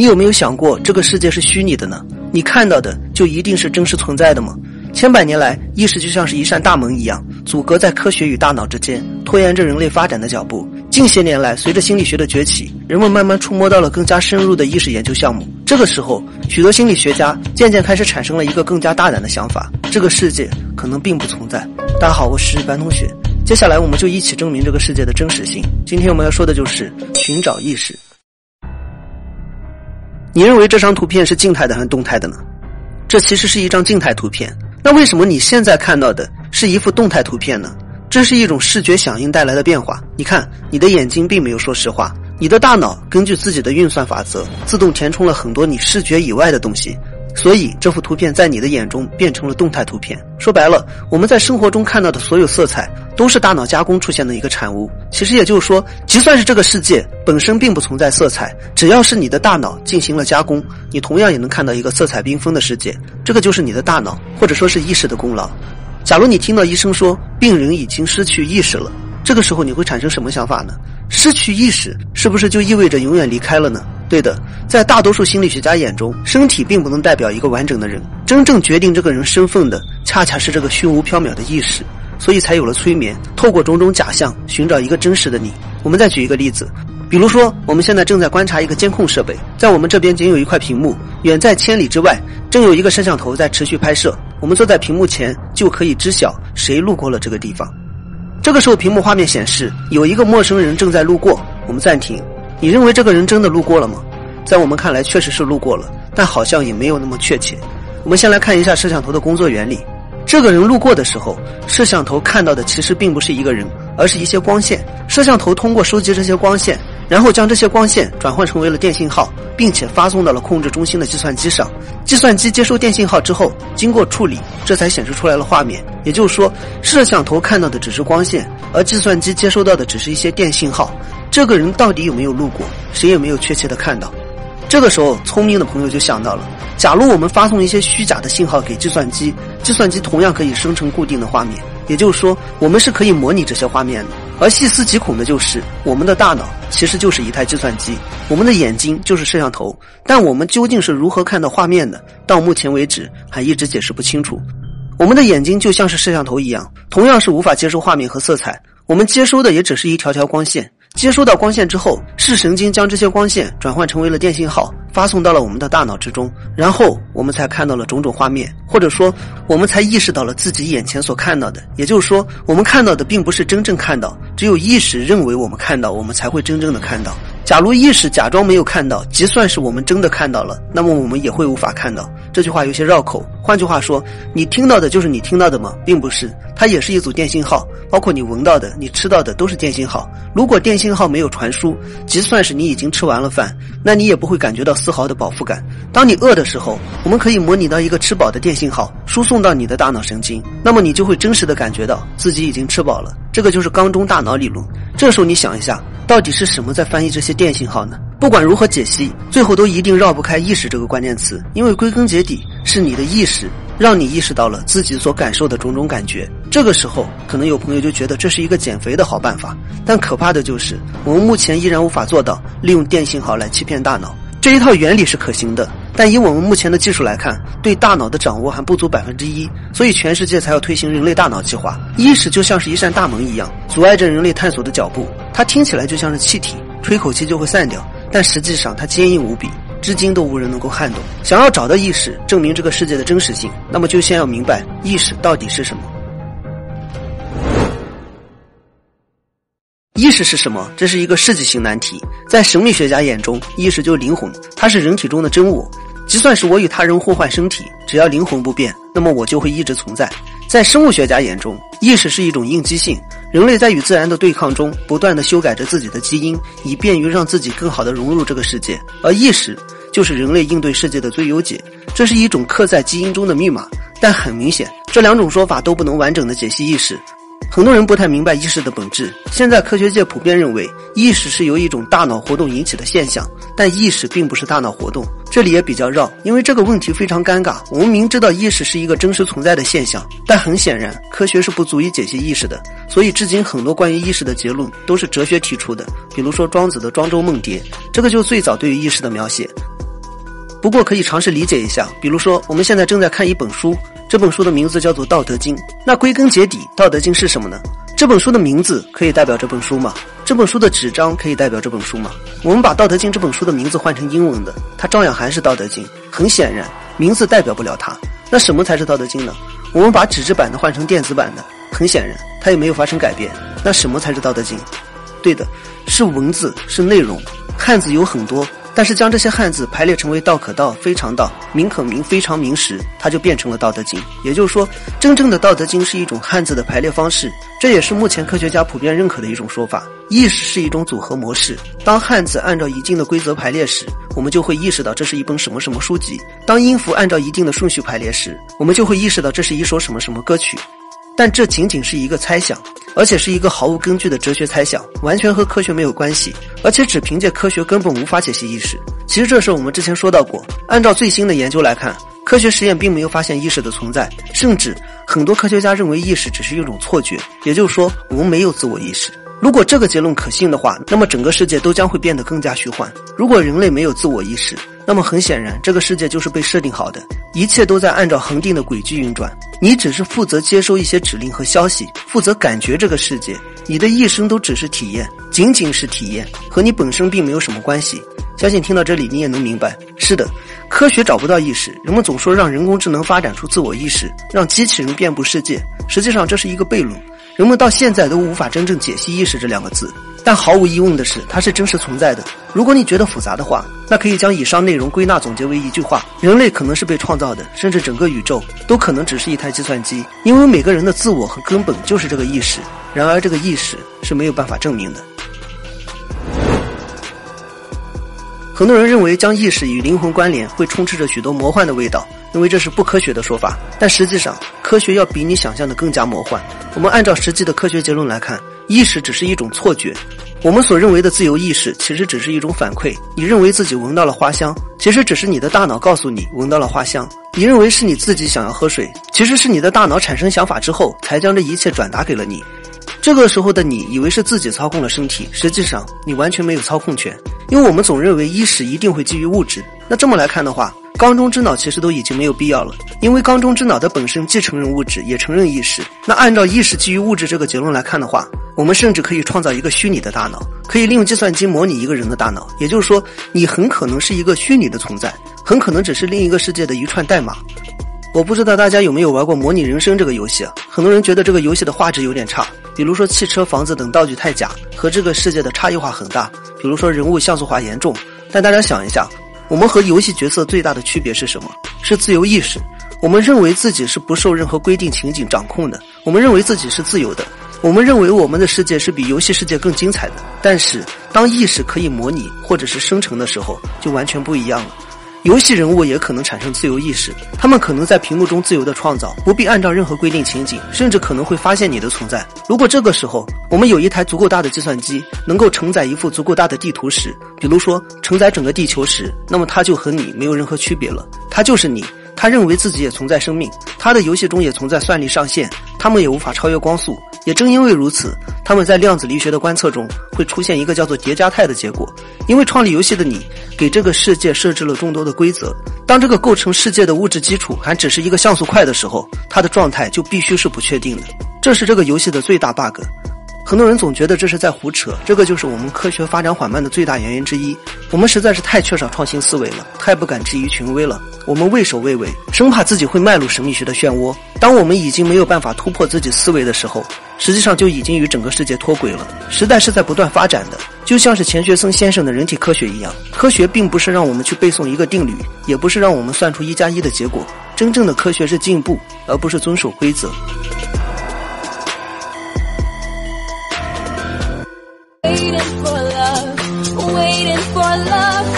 你有没有想过，这个世界是虚拟的呢？你看到的就一定是真实存在的吗？千百年来，意识就像是一扇大门一样，阻隔在科学与大脑之间，拖延着人类发展的脚步。近些年来，随着心理学的崛起，人们慢慢触摸到了更加深入的意识研究项目。这个时候，许多心理学家渐渐开始产生了一个更加大胆的想法：这个世界可能并不存在。大家好，我是班同学，接下来我们就一起证明这个世界的真实性。今天我们要说的就是寻找意识。你认为这张图片是静态的还是动态的呢？这其实是一张静态图片。那为什么你现在看到的是一幅动态图片呢？这是一种视觉响应带来的变化。你看，你的眼睛并没有说实话，你的大脑根据自己的运算法则，自动填充了很多你视觉以外的东西。所以这幅图片在你的眼中变成了动态图片。说白了，我们在生活中看到的所有色彩都是大脑加工出现的一个产物。其实也就是说，就算是这个世界本身并不存在色彩，只要是你的大脑进行了加工，你同样也能看到一个色彩缤纷的世界。这个就是你的大脑或者说是意识的功劳。假如你听到医生说病人已经失去意识了，这个时候你会产生什么想法呢？失去意识是不是就意味着永远离开了呢？对的，在大多数心理学家眼中，身体并不能代表一个完整的人。真正决定这个人身份的，恰恰是这个虚无缥缈的意识，所以才有了催眠，透过种种假象寻找一个真实的你。我们再举一个例子，比如说，我们现在正在观察一个监控设备，在我们这边仅有一块屏幕，远在千里之外，正有一个摄像头在持续拍摄。我们坐在屏幕前，就可以知晓谁路过了这个地方。这个时候，屏幕画面显示有一个陌生人正在路过。我们暂停。你认为这个人真的路过了吗？在我们看来，确实是路过了，但好像也没有那么确切。我们先来看一下摄像头的工作原理。这个人路过的时候，摄像头看到的其实并不是一个人，而是一些光线。摄像头通过收集这些光线，然后将这些光线转换成为了电信号，并且发送到了控制中心的计算机上。计算机接收电信号之后，经过处理，这才显示出来了画面。也就是说，摄像头看到的只是光线，而计算机接收到的只是一些电信号。这个人到底有没有路过，谁也没有确切的看到。这个时候，聪明的朋友就想到了：假如我们发送一些虚假的信号给计算机，计算机同样可以生成固定的画面。也就是说，我们是可以模拟这些画面的。而细思极恐的就是，我们的大脑其实就是一台计算机，我们的眼睛就是摄像头。但我们究竟是如何看到画面的？到目前为止，还一直解释不清楚。我们的眼睛就像是摄像头一样，同样是无法接收画面和色彩，我们接收的也只是一条条光线。接收到光线之后，视神经将这些光线转换成为了电信号，发送到了我们的大脑之中，然后我们才看到了种种画面，或者说，我们才意识到了自己眼前所看到的。也就是说，我们看到的并不是真正看到，只有意识认为我们看到，我们才会真正的看到。假如意识假装没有看到，即算是我们真的看到了，那么我们也会无法看到。这句话有些绕口。换句话说，你听到的就是你听到的吗？并不是，它也是一组电信号，包括你闻到的、你吃到的都是电信号。如果电信号没有传输，即算是你已经吃完了饭，那你也不会感觉到丝毫的饱腹感。当你饿的时候，我们可以模拟到一个吃饱的电信号输送到你的大脑神经，那么你就会真实的感觉到自己已经吃饱了。这个就是缸中大脑理论。这时候你想一下，到底是什么在翻译这些电信号呢？不管如何解析，最后都一定绕不开“意识”这个关键词，因为归根结底是你的意识让你意识到了自己所感受的种种感觉。这个时候，可能有朋友就觉得这是一个减肥的好办法，但可怕的就是我们目前依然无法做到利用电信号来欺骗大脑。这一套原理是可行的，但以我们目前的技术来看，对大脑的掌握还不足百分之一，所以全世界才要推行人类大脑计划。意识就像是一扇大门一样，阻碍着人类探索的脚步。它听起来就像是气体，吹口气就会散掉，但实际上它坚硬无比，至今都无人能够撼动。想要找到意识，证明这个世界的真实性，那么就先要明白意识到底是什么。意识是什么？这是一个世纪性难题。在神秘学家眼中，意识就是灵魂，它是人体中的真我。就算是我与他人互换身体，只要灵魂不变，那么我就会一直存在。在生物学家眼中，意识是一种应激性。人类在与自然的对抗中，不断的修改着自己的基因，以便于让自己更好的融入这个世界。而意识就是人类应对世界的最优解。这是一种刻在基因中的密码。但很明显，这两种说法都不能完整的解析意识。很多人不太明白意识的本质。现在科学界普遍认为，意识是由一种大脑活动引起的现象，但意识并不是大脑活动。这里也比较绕，因为这个问题非常尴尬。我们明知道意识是一个真实存在的现象，但很显然，科学是不足以解析意识的。所以，至今很多关于意识的结论都是哲学提出的。比如说庄子的《庄周梦蝶》，这个就最早对于意识的描写。不过可以尝试理解一下，比如说我们现在正在看一本书，这本书的名字叫做《道德经》。那归根结底，《道德经》是什么呢？这本书的名字可以代表这本书吗？这本书的纸张可以代表这本书吗？我们把《道德经》这本书的名字换成英文的，它照样还是《道德经》。很显然，名字代表不了它。那什么才是《道德经》呢？我们把纸质版的换成电子版的，很显然，它也没有发生改变。那什么才是《道德经》？对的，是文字，是内容。汉字有很多。但是将这些汉字排列成为道可道、非常道、名可名、非常名时，它就变成了《道德经》。也就是说，真正的《道德经》是一种汉字的排列方式，这也是目前科学家普遍认可的一种说法。意识是一种组合模式，当汉字按照一定的规则排列时，我们就会意识到这是一本什么什么书籍；当音符按照一定的顺序排列时，我们就会意识到这是一首什么什么歌曲。但这仅仅是一个猜想。而且是一个毫无根据的哲学猜想，完全和科学没有关系，而且只凭借科学根本无法解析意识。其实这事我们之前说到过。按照最新的研究来看，科学实验并没有发现意识的存在，甚至很多科学家认为意识只是一种错觉，也就是说我们没有自我意识。如果这个结论可信的话，那么整个世界都将会变得更加虚幻。如果人类没有自我意识，那么很显然这个世界就是被设定好的，一切都在按照恒定的轨迹运转。你只是负责接收一些指令和消息，负责感觉这个世界。你的一生都只是体验，仅仅是体验，和你本身并没有什么关系。相信听到这里你也能明白。是的，科学找不到意识。人们总说让人工智能发展出自我意识，让机器人遍布世界。实际上这是一个悖论。人们到现在都无法真正解析“意识”这两个字。但毫无疑问的是，它是真实存在的。如果你觉得复杂的话，那可以将以上内容归纳总结为一句话：人类可能是被创造的，甚至整个宇宙都可能只是一台计算机，因为每个人的自我和根本就是这个意识。然而，这个意识是没有办法证明的。很多人认为将意识与灵魂关联会充斥着许多魔幻的味道，认为这是不科学的说法。但实际上，科学要比你想象的更加魔幻。我们按照实际的科学结论来看。意识只是一种错觉，我们所认为的自由意识其实只是一种反馈。你认为自己闻到了花香，其实只是你的大脑告诉你闻到了花香。你认为是你自己想要喝水，其实是你的大脑产生想法之后才将这一切转达给了你。这个时候的你以为是自己操控了身体，实际上你完全没有操控权，因为我们总认为意识一定会基于物质。那这么来看的话。缸中之脑其实都已经没有必要了，因为缸中之脑的本身既承认物质，也承认意识。那按照意识基于物质这个结论来看的话，我们甚至可以创造一个虚拟的大脑，可以利用计算机模拟一个人的大脑。也就是说，你很可能是一个虚拟的存在，很可能只是另一个世界的一串代码。我不知道大家有没有玩过《模拟人生》这个游戏啊？很多人觉得这个游戏的画质有点差，比如说汽车、房子等道具太假，和这个世界的差异化很大。比如说人物像素化严重。但大家想一下。我们和游戏角色最大的区别是什么？是自由意识。我们认为自己是不受任何规定情景掌控的。我们认为自己是自由的。我们认为我们的世界是比游戏世界更精彩的。但是，当意识可以模拟或者是生成的时候，就完全不一样了。游戏人物也可能产生自由意识，他们可能在屏幕中自由的创造，不必按照任何规定情景，甚至可能会发现你的存在。如果这个时候我们有一台足够大的计算机，能够承载一幅足够大的地图时，比如说承载整个地球时，那么它就和你没有任何区别了，它就是你。他认为自己也存在生命，他的游戏中也存在算力上限，他们也无法超越光速。也正因为如此，他们在量子力学的观测中会出现一个叫做叠加态的结果。因为创立游戏的你给这个世界设置了众多的规则，当这个构成世界的物质基础还只是一个像素块的时候，它的状态就必须是不确定的。这是这个游戏的最大 bug。很多人总觉得这是在胡扯，这个就是我们科学发展缓慢的最大原因之一。我们实在是太缺少创新思维了，太不敢质疑权威了。我们畏首畏尾，生怕自己会迈入神秘学的漩涡。当我们已经没有办法突破自己思维的时候，实际上就已经与整个世界脱轨了。时代是在不断发展的，就像是钱学森先生的人体科学一样。科学并不是让我们去背诵一个定律，也不是让我们算出一加一的结果。真正的科学是进步，而不是遵守规则。Waiting for love.